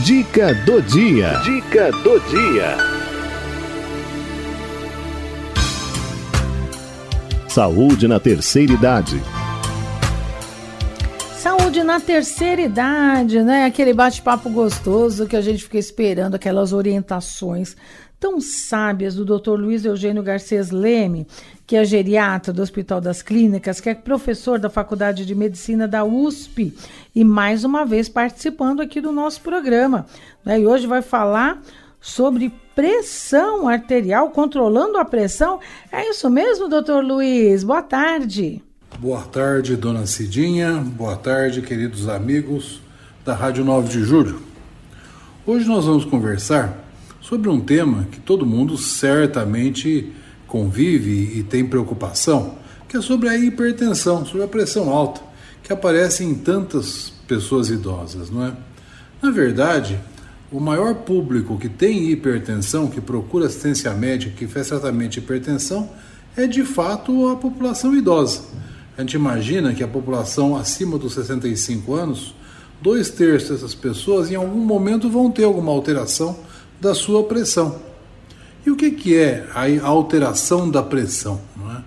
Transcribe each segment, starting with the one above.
Dica do dia. Dica do dia. Saúde na terceira idade. Saúde na terceira idade, né? Aquele bate-papo gostoso que a gente fica esperando, aquelas orientações tão sábias do Dr. Luiz Eugênio Garcês Leme, que é geriatra do Hospital das Clínicas, que é professor da Faculdade de Medicina da USP e mais uma vez participando aqui do nosso programa. Né? E hoje vai falar sobre pressão arterial, controlando a pressão. É isso mesmo, doutor Luiz? Boa tarde. Boa tarde, dona Cidinha. Boa tarde, queridos amigos da Rádio 9 de Julho. Hoje nós vamos conversar sobre um tema que todo mundo certamente convive e tem preocupação, que é sobre a hipertensão, sobre a pressão alta, que aparece em tantas pessoas idosas, não é? Na verdade, o maior público que tem hipertensão, que procura assistência médica, que faz tratamento de hipertensão, é de fato a população idosa. A gente imagina que a população acima dos 65 anos, dois terços dessas pessoas em algum momento vão ter alguma alteração da sua pressão. E o que, que é a alteração da pressão? É?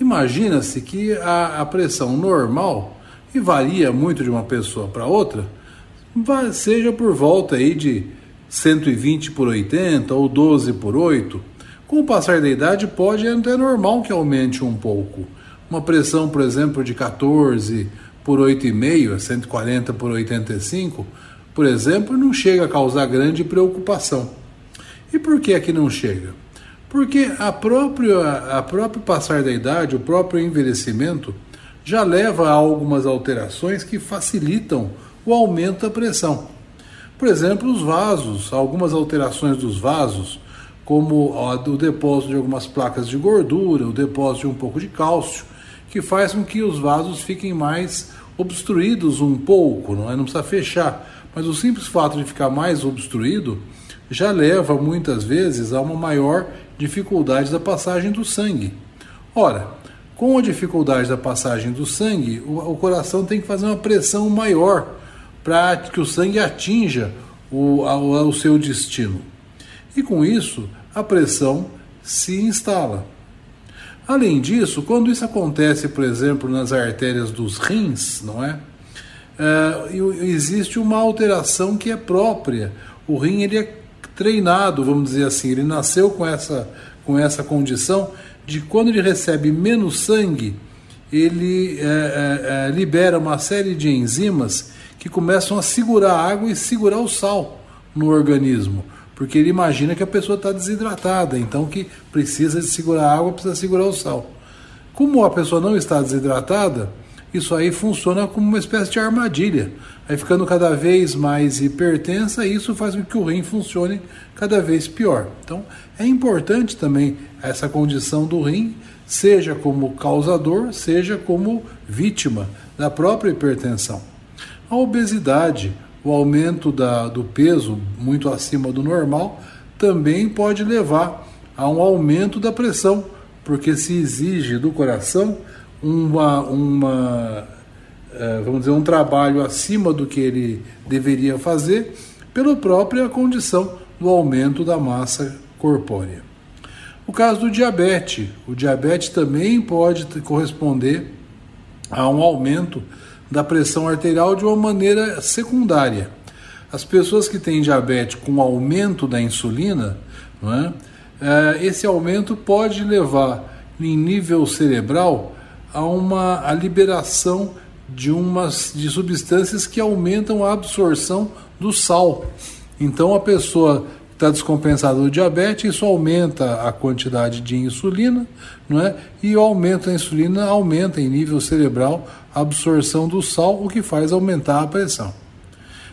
Imagina-se que a, a, pressão normal, e varia muito de uma pessoa para outra, seja por volta aí de 120 por 80 ou 12 por 8. Com o passar da idade, pode até normal que aumente um pouco. Uma pressão, por exemplo, de 14 por 8,5, 140 por 85, por exemplo, não chega a causar grande preocupação. E por que é que não chega? Porque a própria, a próprio passar da idade, o próprio envelhecimento, já leva a algumas alterações que facilitam o aumento da pressão. Por exemplo, os vasos, algumas alterações dos vasos, como o depósito de algumas placas de gordura, o depósito de um pouco de cálcio, que faz com que os vasos fiquem mais obstruídos um pouco, não é? Não precisa fechar, mas o simples fato de ficar mais obstruído já leva muitas vezes a uma maior dificuldade da passagem do sangue. Ora, com a dificuldade da passagem do sangue, o, coração tem que fazer uma pressão maior para que o sangue atinja o, a, o seu destino. E com isso, a pressão se instala. Além disso, quando isso acontece, por exemplo, nas artérias dos rins, não é? uh, existe uma alteração que é própria. O rim ele é treinado, vamos dizer assim, ele nasceu com essa, com essa condição de quando ele recebe menos sangue, ele é, é, libera uma série de enzimas que começam a segurar a água e segurar o sal no organismo, porque ele imagina que a pessoa está desidratada, então que precisa de segurar a água, precisa segurar o sal. Como a pessoa não está desidratada, isso aí funciona como uma espécie de armadilha. Aí ficando cada vez mais hipertensa, isso faz com que o rim funcione cada vez pior. Então é importante também essa condição do rim, seja como causador, seja como vítima da própria hipertensão. A obesidade, o aumento da, do peso muito acima do normal, também pode levar a um aumento da pressão, porque se exige do coração uma, uma é, vamos dizer, um trabalho acima do que ele deveria fazer, pela própria condição do aumento da massa corpórea. O caso do diabetes, o diabetes também pode corresponder a um aumento da pressão arterial de uma maneira secundária. As pessoas que têm diabetes com aumento da insulina, é? É, esse aumento pode levar em nível cerebral a uma a liberação de umas de substâncias que aumentam a absorção do sal. Então a pessoa está descompensada do diabetes, isso aumenta a quantidade de insulina, não é? E o aumento da insulina aumenta em nível cerebral a absorção do sal, o que faz aumentar a pressão.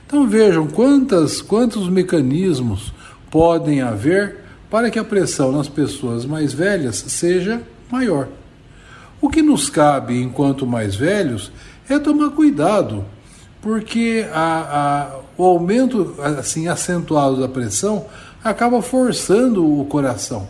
Então vejam quantas, quantos mecanismos podem haver para que a pressão nas pessoas mais velhas seja maior. O que nos cabe enquanto mais velhos é tomar cuidado, porque a, a, o aumento assim acentuado da pressão acaba forçando o coração.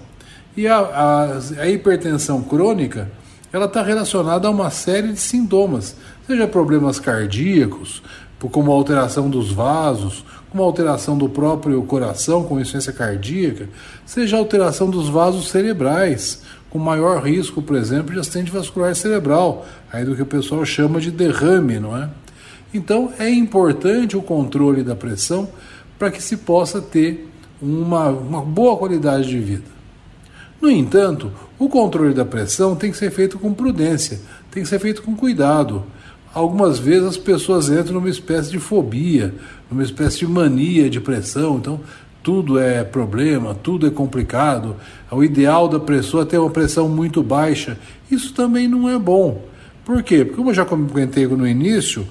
E a, a, a hipertensão crônica ela está relacionada a uma série de sintomas, seja problemas cardíacos, como alteração dos vasos, como alteração do próprio coração com insuficiência cardíaca, seja alteração dos vasos cerebrais, com maior risco, por exemplo, de acidente vascular cerebral, aí do que o pessoal chama de derrame, não é? Então é importante o controle da pressão para que se possa ter uma, uma boa qualidade de vida. No entanto, o controle da pressão tem que ser feito com prudência, tem que ser feito com cuidado. Algumas vezes as pessoas entram numa espécie de fobia, numa espécie de mania de pressão, então tudo é problema, tudo é complicado. O ideal da pessoa é ter uma pressão muito baixa. Isso também não é bom. Por quê? Porque, como eu já comentei no início,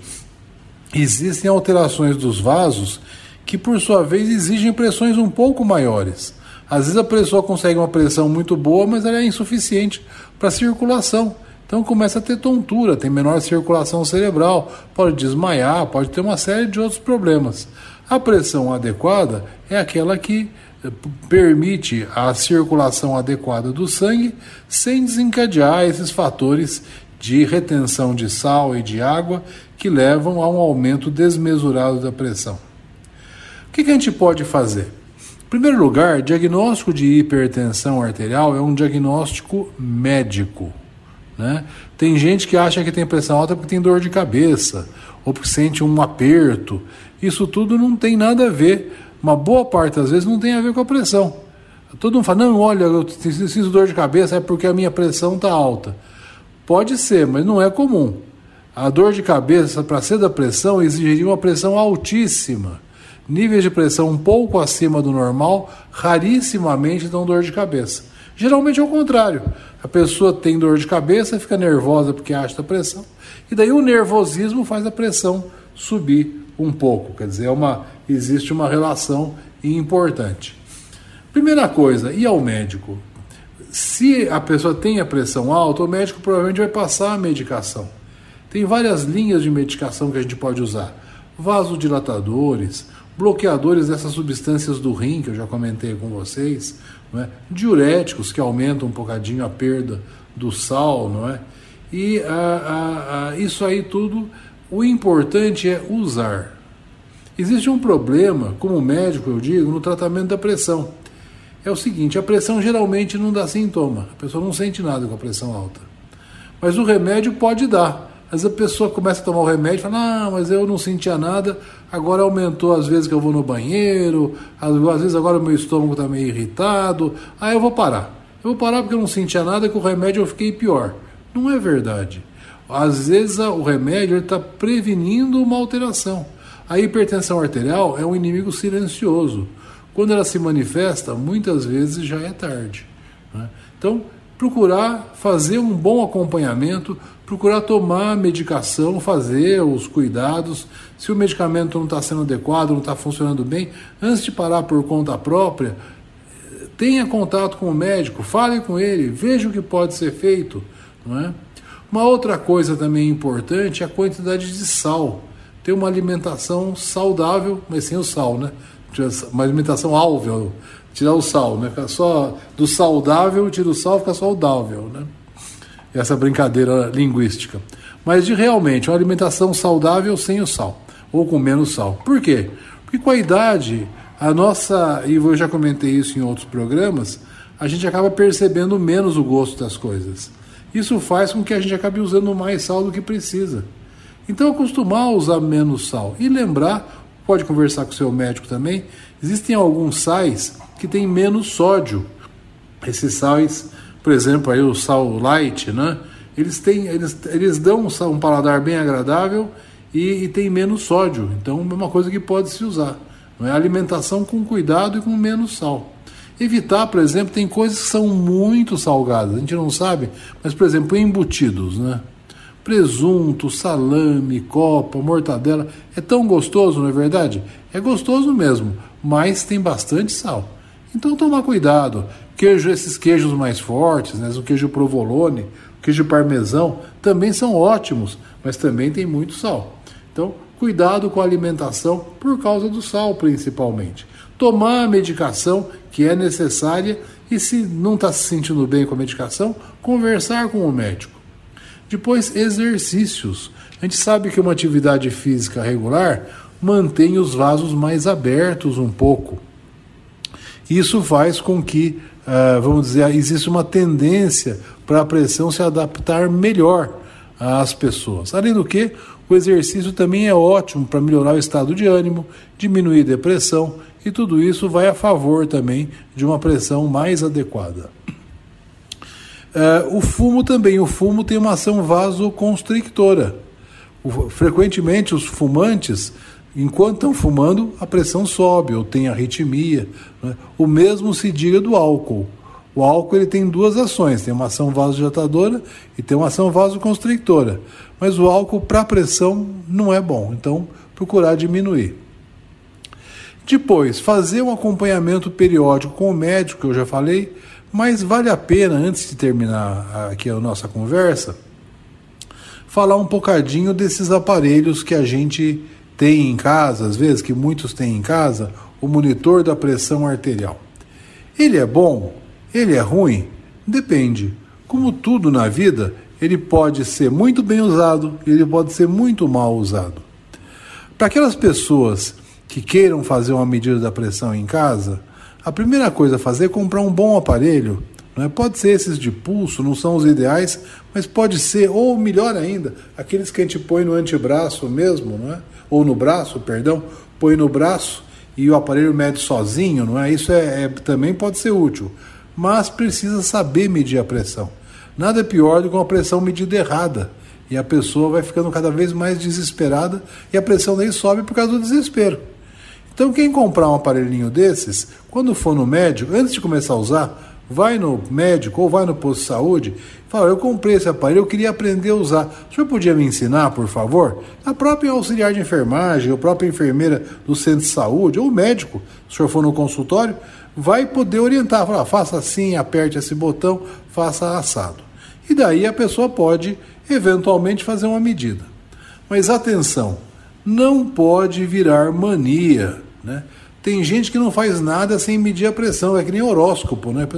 existem alterações dos vasos que, por sua vez, exigem pressões um pouco maiores. Às vezes a pessoa consegue uma pressão muito boa, mas ela é insuficiente para circulação. Então começa a ter tontura, tem menor circulação cerebral, pode desmaiar, pode ter uma série de outros problemas. A pressão adequada é aquela que eh, permite a circulação adequada do sangue sem desencadear esses fatores de retenção de sal e de água que levam a um aumento desmesurado da pressão. O que, a gente pode fazer? Em primeiro lugar, diagnóstico de hipertensão arterial é um diagnóstico médico. Né? Tem gente que acha que tem pressão alta porque tem dor de cabeça ou porque sente um aperto. Isso tudo não tem nada a ver. Uma boa parte das vezes não tem a ver com a pressão. Todo mundo fala, não, olha, eu preciso dor de cabeça é porque a minha pressão está alta. Pode ser, mas não é comum. A dor de cabeça, para ser da pressão, exigiria uma pressão altíssima níveis de pressão um pouco acima do normal rarissimamente dão dor de cabeça. Geralmente é o contrário. A pessoa tem dor de cabeça, fica nervosa porque acha a pressão, e daí o nervosismo faz a pressão subir um pouco. Quer dizer, é uma, existe uma relação importante. Primeira coisa, e ao médico? Se a pessoa tem a pressão alta, o médico provavelmente vai passar a medicação. Tem várias linhas de medicação que a gente pode usar: vasodilatadores, bloqueadores dessas substâncias do rim, que eu já comentei com vocês, é? diuréticos, que aumentam um bocadinho a perda do sal, não é? E a, a, a, isso aí tudo, o importante é usar. Existe um problema, como médico eu digo, no tratamento da pressão. É o seguinte, a pressão geralmente não dá sintoma, a pessoa não sente nada com a pressão alta. Mas o remédio pode dar. Às vezes a pessoa começa a tomar o remédio e fala, ah, mas eu não sentia nada, agora aumentou as vezes que eu vou no banheiro, às vezes agora o meu estômago está meio irritado, aí eu vou parar. Eu vou parar porque eu não sentia nada, com o remédio eu fiquei pior. Não é verdade. Às vezes o remédio está prevenindo uma alteração. A hipertensão arterial é um inimigo silencioso. Quando ela se manifesta, muitas vezes já é tarde. Né? Então, procurar fazer um bom acompanhamento, procurar tomar medicação, fazer os cuidados. Se o medicamento não está sendo adequado, não está funcionando bem, antes de parar por conta própria, tenha contato com o médico, fale com ele, veja o que pode ser feito. Não é? Uma outra coisa também importante é a quantidade de sal. Ter uma alimentação saudável, mas sem o sal, né? Uma alimentação álvel, tirar o sal, né? Fica só do saudável, tira o sal, fica saudável, né? Essa brincadeira linguística. Mas de realmente uma alimentação saudável sem o sal, ou com menos sal. Por quê? Porque com a idade, a nossa, e eu já comentei isso em outros programas, a gente acaba percebendo menos o gosto das coisas. Isso faz com que a gente acabe usando mais sal do que precisa. Então, acostumar a usar menos sal e lembrar, pode conversar com o seu médico também, existem alguns sais que tem menos sódio. Esses sais, por exemplo, aí o sal light, né? Eles têm, eles, eles dão um, um paladar bem agradável e, e tem menos sódio. Então é uma coisa que pode se usar. Não é alimentação com cuidado e com menos sal. Evitar, por exemplo, tem coisas que são muito salgadas, a gente não sabe, mas por exemplo, embutidos, né? Presunto, salame, copa, mortadela, é tão gostoso, não é verdade? É gostoso mesmo, mas tem bastante sal. Então tomar cuidado. Queijo, esses queijos mais fortes, né? o queijo provolone, o queijo parmesão, também são ótimos, mas também tem muito sal. Então, cuidado com a alimentação por causa do sal, principalmente. Tomar a medicação que é necessária e, se não está se sentindo bem com a medicação, conversar com o médico. Depois, exercícios. A gente sabe que uma atividade física regular mantém os vasos mais abertos um pouco. Isso faz com que, uh, vamos dizer, existe uma tendência para a pressão se adaptar melhor às pessoas. Além do que, o exercício também é ótimo para melhorar o estado de ânimo, diminuir depressão e tudo isso vai a favor também de uma pressão mais adequada. Uh, o fumo também, o fumo tem uma ação vasoconstrictora. O, frequentemente os fumantes, enquanto estão fumando, a pressão sobe ou tem arritmia. Né? O mesmo se diga do álcool. O álcool ele tem duas ações, tem uma ação vasodilatadora e tem uma ação vasoconstrictora. Mas o álcool para pressão não é bom, então procurar diminuir. Depois, fazer um acompanhamento periódico com o médico, que eu já falei, mas vale a pena, antes de terminar aqui a nossa conversa, falar um bocadinho desses aparelhos que a gente tem em casa, às vezes, que muitos têm em casa, o monitor da pressão arterial. Ele é bom? Ele é ruim? Depende. Como tudo na vida, ele pode ser muito bem usado e ele pode ser muito mal usado. Para aquelas pessoas que queiram fazer uma medida da pressão em casa, a primeira coisa a fazer é comprar um bom aparelho. Não é? Pode ser esses de pulso, não são os ideais, mas pode ser, ou melhor ainda, aqueles que a gente põe no antebraço mesmo, não é? ou no braço, perdão, põe no braço e o aparelho mede sozinho, não é? Isso é, é também pode ser útil, mas precisa saber medir a pressão. Nada é pior do que uma pressão medida errada. E a pessoa vai ficando cada vez mais desesperada e a pressão daí sobe por causa do desespero. Então, quem comprar um aparelhinho desses, quando for no médico, antes de começar a usar, vai no médico ou vai no posto de saúde e fala: Eu comprei esse aparelho, eu queria aprender a usar. O senhor podia me ensinar, por favor? A própria auxiliar de enfermagem, a própria enfermeira do centro de saúde, ou o médico, se o senhor for no consultório, vai poder orientar: falar, faça assim, aperte esse botão, faça assado. E daí a pessoa pode, eventualmente, fazer uma medida. Mas atenção, não pode virar mania né? Tem gente que não faz nada sem medir a pressão, é que nem horóscopo, né?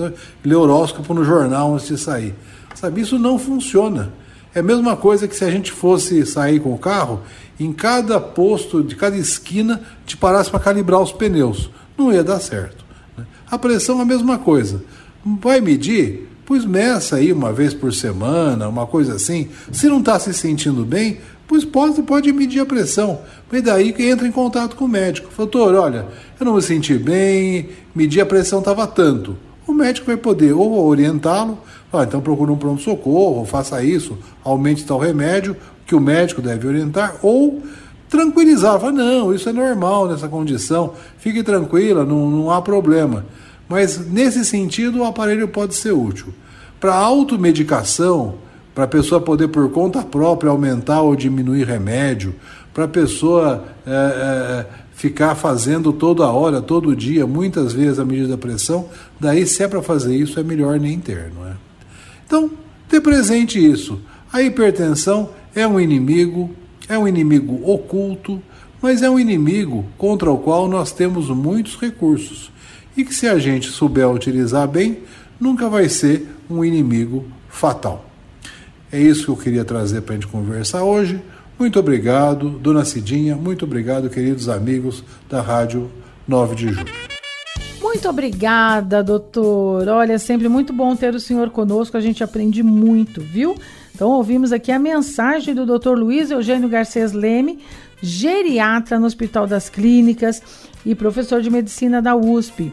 Lê horóscopo no jornal antes de sair. Sabe, isso não funciona. É a mesma coisa que se a gente fosse sair com o carro, em cada posto, de cada esquina, te parasse para calibrar os pneus. Não ia dar certo. Né? A pressão é a mesma coisa. Vai medir? Pois meça aí uma vez por semana, uma coisa assim. Se não está se sentindo bem, pois pode, pode medir a pressão. E daí que entra em contato com o médico. Doutor, olha, eu não me senti bem, medir a pressão estava tanto. O médico vai poder ou orientá-lo, ah, então procure um pronto-socorro, faça isso, aumente tal remédio, que o médico deve orientar, ou tranquilizar, falar, não, isso é normal nessa condição, fique tranquila, não, não há problema. Mas nesse sentido o aparelho pode ser útil. Para automedicação, para a pessoa poder por conta própria aumentar ou diminuir remédio, para a pessoa é, é, ficar fazendo toda hora, todo dia, muitas vezes a medida da pressão, daí se é para fazer isso é melhor nem ter, não é? Então, ter presente isso. A hipertensão é um inimigo, é um inimigo oculto, mas é um inimigo contra o qual nós temos muitos recursos e que se a gente souber utilizar bem, nunca vai ser um inimigo fatal. É isso que eu queria trazer para a gente conversar hoje. Muito obrigado, dona Cidinha, muito obrigado, queridos amigos da Rádio 9 de Julho. Muito obrigada, doutor. Olha, sempre muito bom ter o senhor conosco, a gente aprende muito, viu? Então, ouvimos aqui a mensagem do doutor Luiz Eugênio Garcês Leme, geriatra no Hospital das Clínicas e professor de medicina da USP.